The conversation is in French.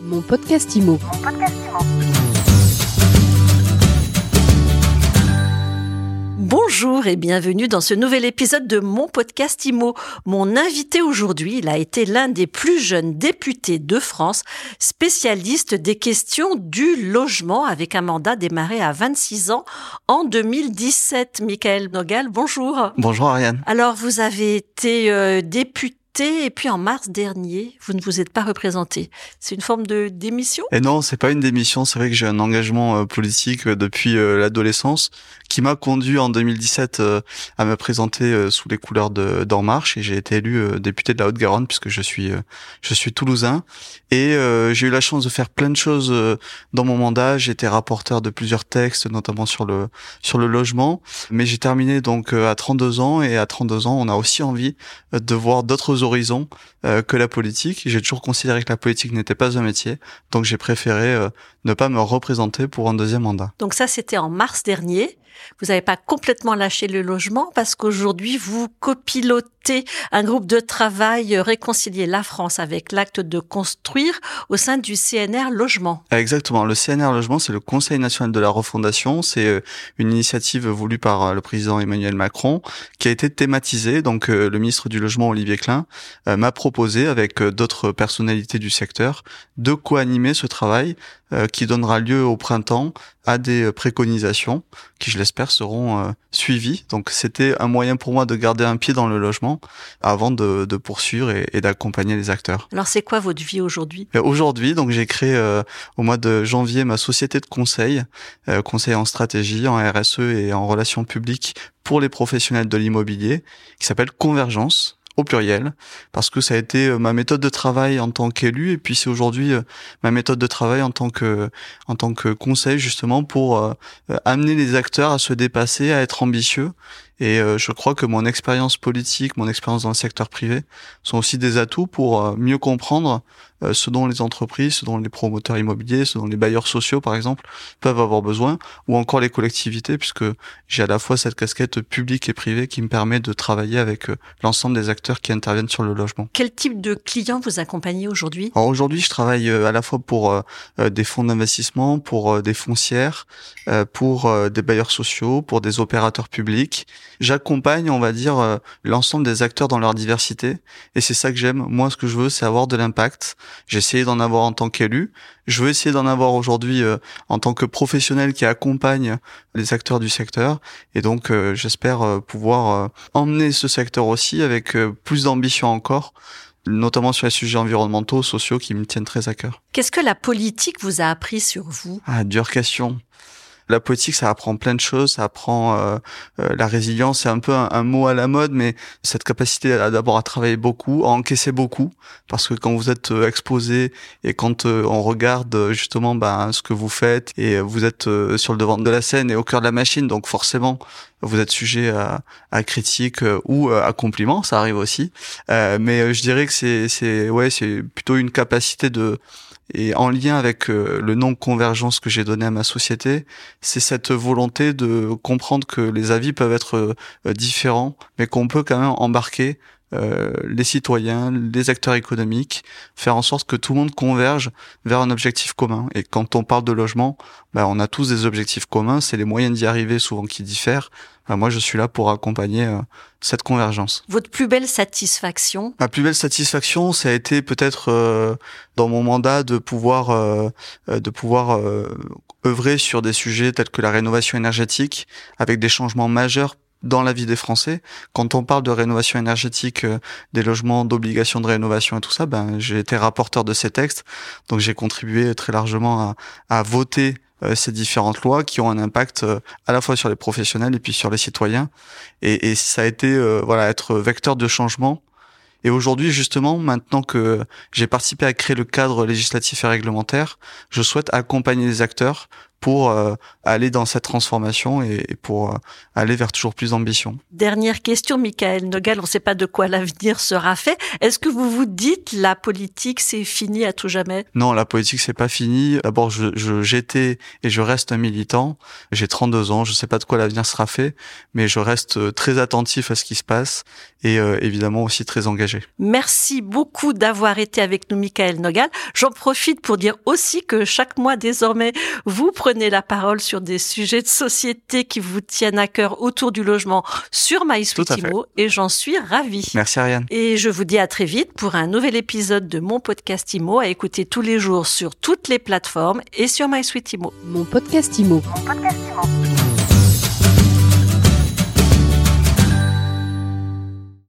Mon podcast IMO. Bonjour et bienvenue dans ce nouvel épisode de mon podcast IMO. Mon invité aujourd'hui, il a été l'un des plus jeunes députés de France, spécialiste des questions du logement avec un mandat démarré à 26 ans en 2017. Michael Nogal, bonjour. Bonjour Ariane. Alors vous avez été euh, député et puis en mars dernier, vous ne vous êtes pas représenté. C'est une forme de démission? Et non, c'est pas une démission. C'est vrai que j'ai un engagement euh, politique euh, depuis euh, l'adolescence qui m'a conduit en 2017 à me présenter sous les couleurs de d'En Marche et j'ai été élu député de la Haute-Garonne puisque je suis je suis toulousain et j'ai eu la chance de faire plein de choses dans mon mandat. Été rapporteur de plusieurs textes, notamment sur le sur le logement. Mais j'ai terminé donc à 32 ans et à 32 ans, on a aussi envie de voir d'autres horizons euh, que la politique. J'ai toujours considéré que la politique n'était pas un métier, donc j'ai préféré euh, ne pas me représenter pour un deuxième mandat. Donc ça, c'était en mars dernier. Vous n'avez pas complètement lâché le logement parce qu'aujourd'hui, vous copilotez un groupe de travail réconcilier la France avec l'acte de construire au sein du CNR Logement. Exactement. Le CNR Logement, c'est le Conseil national de la refondation. C'est euh, une initiative voulue par le président Emmanuel Macron qui a été thématisée. Donc, le ministre du Logement, Olivier Klein, m'a proposé avec d'autres personnalités du secteur de co-animer ce travail euh, qui donnera lieu au printemps à des euh, préconisations qui, je l'espère, seront euh, suivies. Donc, c'était un moyen pour moi de garder un pied dans le logement avant de, de poursuivre et, et d'accompagner les acteurs. Alors, c'est quoi votre vie aujourd'hui? Aujourd'hui, donc j'ai créé au mois de janvier ma société de conseil, conseil en stratégie, en RSE et en relations publiques pour les professionnels de l'immobilier, qui s'appelle Convergence au pluriel, parce que ça a été euh, ma méthode de travail en tant qu'élu, et puis c'est aujourd'hui euh, ma méthode de travail en tant que en tant que conseil justement pour euh, amener les acteurs à se dépasser, à être ambitieux et euh, je crois que mon expérience politique, mon expérience dans le secteur privé sont aussi des atouts pour euh, mieux comprendre euh, ce dont les entreprises, ce dont les promoteurs immobiliers, ce dont les bailleurs sociaux, par exemple, peuvent avoir besoin, ou encore les collectivités, puisque j'ai à la fois cette casquette publique et privée qui me permet de travailler avec l'ensemble des acteurs qui interviennent sur le logement. Quel type de clients vous accompagnez aujourd'hui? Alors aujourd'hui, je travaille à la fois pour des fonds d'investissement, pour des foncières, pour des bailleurs sociaux, pour des opérateurs publics j'accompagne, on va dire, euh, l'ensemble des acteurs dans leur diversité. Et c'est ça que j'aime. Moi, ce que je veux, c'est avoir de l'impact. J'ai essayé d'en avoir en tant qu'élu. Je veux essayer d'en avoir aujourd'hui euh, en tant que professionnel qui accompagne les acteurs du secteur. Et donc, euh, j'espère pouvoir emmener ce secteur aussi avec plus d'ambition encore notamment sur les sujets environnementaux, sociaux qui me tiennent très à cœur. Qu'est-ce que la politique vous a appris sur vous? Ah, dure question. La politique, ça apprend plein de choses, ça apprend euh, euh, la résilience, c'est un peu un, mot à la mode, mais cette capacité d'abord à travailler beaucoup, à encaisser beaucoup, parce que quand vous êtes euh, exposé et quand on regarde justement ben, ce que vous faites et vous êtes sur le devant de la scène et au cœur de la machine, donc forcément vous êtes sujet à, à critique ou à compliments, ça arrive aussi. mais je dirais que c'est c'est ouais c'est plutôt une capacité de et en lien avec euh, le nom convergence que j'ai donné à ma société, c'est cette volonté de comprendre que les avis peuvent être euh, différents, mais qu'on peut quand même embarquer euh, les citoyens, les acteurs économiques, faire en sorte que tout le monde converge vers un objectif commun. Et quand on parle de logement, ben, on a tous des objectifs communs, c'est les moyens d'y arriver souvent qui diffèrent. Ben, moi, je suis là pour accompagner euh, cette convergence. Votre plus belle satisfaction? Ma plus belle satisfaction, ça a été peut-être euh, dans mon mandat de pouvoir de pouvoir œuvrer sur des sujets tels que la rénovation énergétique, avec des changements majeurs dans la vie des Français. Quand on parle de rénovation énergétique, euh, des logements, d'obligation de rénovation et tout ça, ben j'ai été rapporteur de ces textes, donc j'ai contribué très largement à, à voter euh, ces différentes lois qui ont un impact euh, à la fois sur les professionnels et puis sur les citoyens. Et, et ça a été voilà être vecteur de changement. Et aujourd'hui, justement, maintenant que j'ai participé à créer le cadre législatif et réglementaire, je souhaite accompagner les acteurs pour euh, aller dans cette transformation et, pour euh, aller vers toujours plus d'ambition. Dernière question, Michael Nogal, on ne sait pas de quoi l'avenir sera fait. Est-ce que vous vous dites la politique c'est fini à tout jamais? Non, la politique c'est pas fini. D'abord, je, je j'étais et je reste un militant. J'ai 32 ans, je sais pas de quoi l'avenir sera fait, mais je reste très attentif à ce qui se passe et euh, évidemment aussi très engagé. Merci beaucoup d'avoir été avec nous, Michael Nogal. J'en profite pour dire aussi que chaque mois désormais, vous prenez la parole sur des sujets de société qui vous tiennent à cœur autour du logement sur MySweetImo et j'en suis ravie. Merci Ariane. Et je vous dis à très vite pour un nouvel épisode de mon podcast Imo à écouter tous les jours sur toutes les plateformes et sur MySweetImo. Mon podcast Imo. Mon podcast Imo.